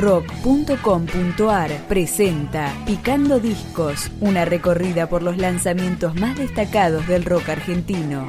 rock.com.ar presenta Picando Discos, una recorrida por los lanzamientos más destacados del rock argentino.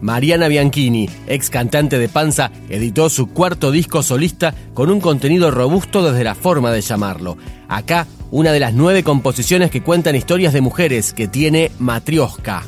Mariana Bianchini, ex cantante de Panza, editó su cuarto disco solista con un contenido robusto desde la forma de llamarlo. Acá, una de las nueve composiciones que cuentan historias de mujeres que tiene Matrioska.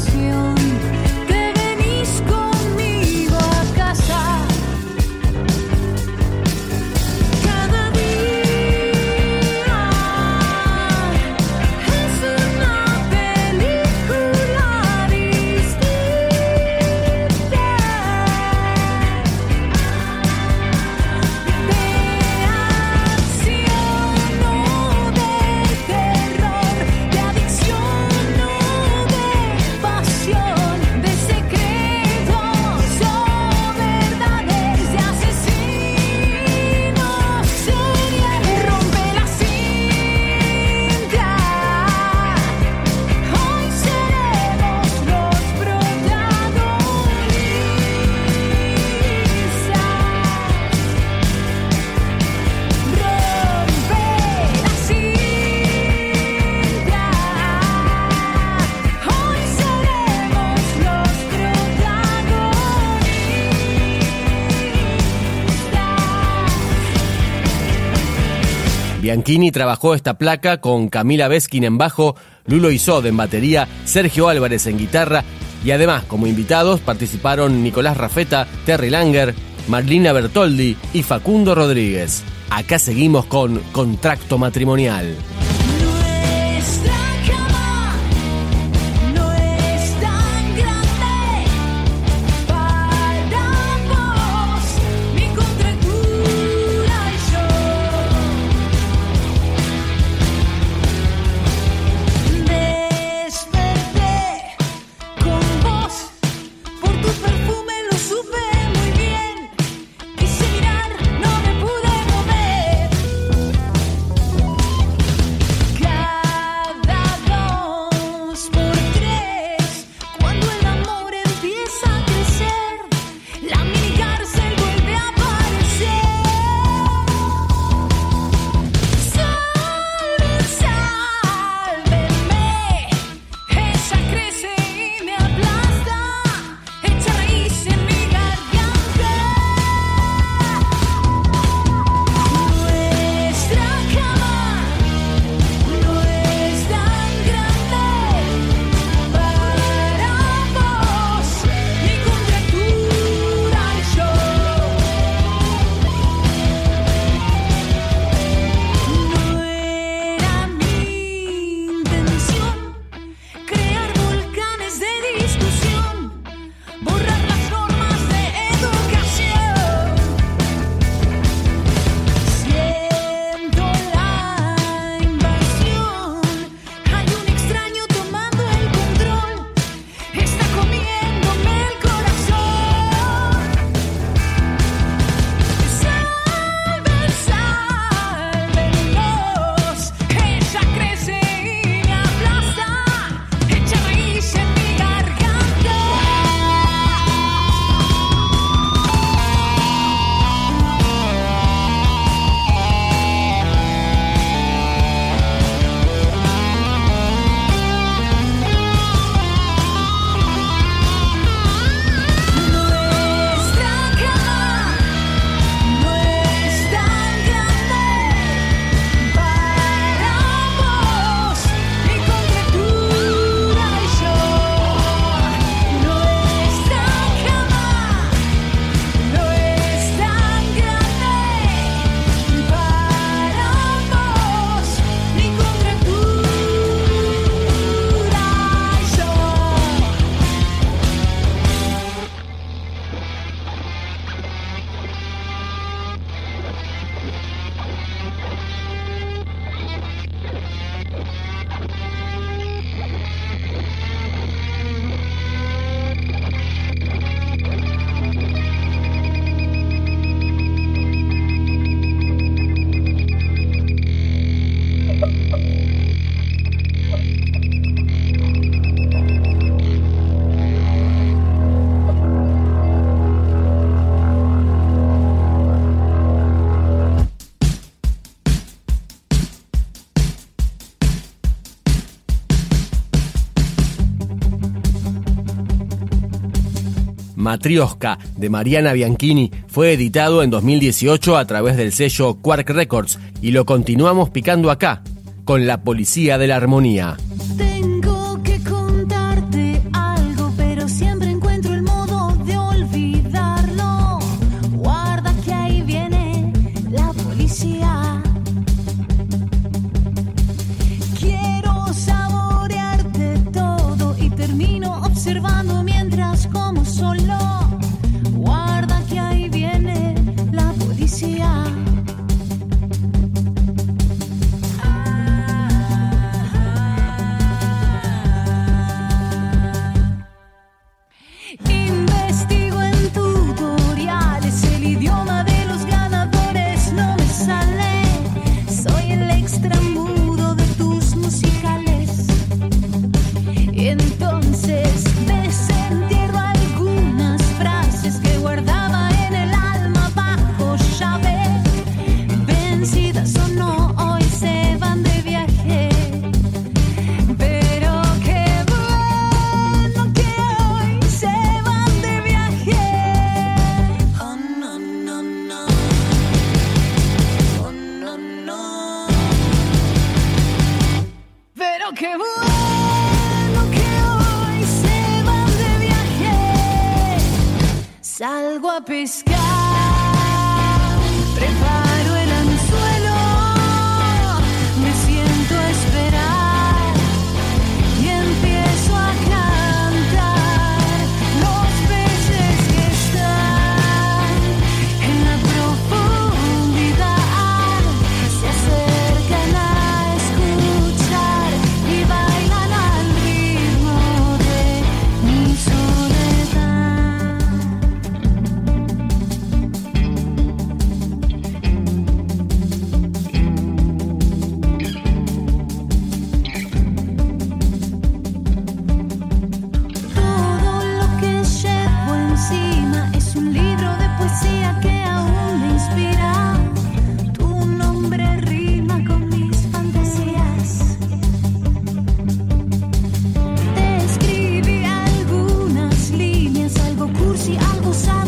修 Bianchini trabajó esta placa con Camila Beskin en bajo, Lulo Isod en batería, Sergio Álvarez en guitarra y además como invitados participaron Nicolás Rafeta, Terry Langer, Marlina Bertoldi y Facundo Rodríguez. Acá seguimos con Contracto Matrimonial. Matrioska de Mariana Bianchini fue editado en 2018 a través del sello Quark Records y lo continuamos picando acá, con la Policía de la Armonía. Go água piscar. beautiful side.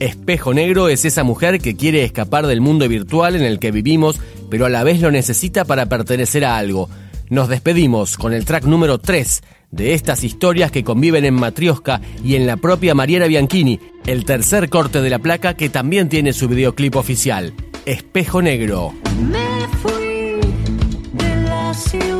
Espejo Negro es esa mujer que quiere escapar del mundo virtual en el que vivimos, pero a la vez lo necesita para pertenecer a algo. Nos despedimos con el track número 3 de estas historias que conviven en Matrioska y en la propia Mariana Bianchini, el tercer corte de la placa que también tiene su videoclip oficial, Espejo Negro. Me fui de la ciudad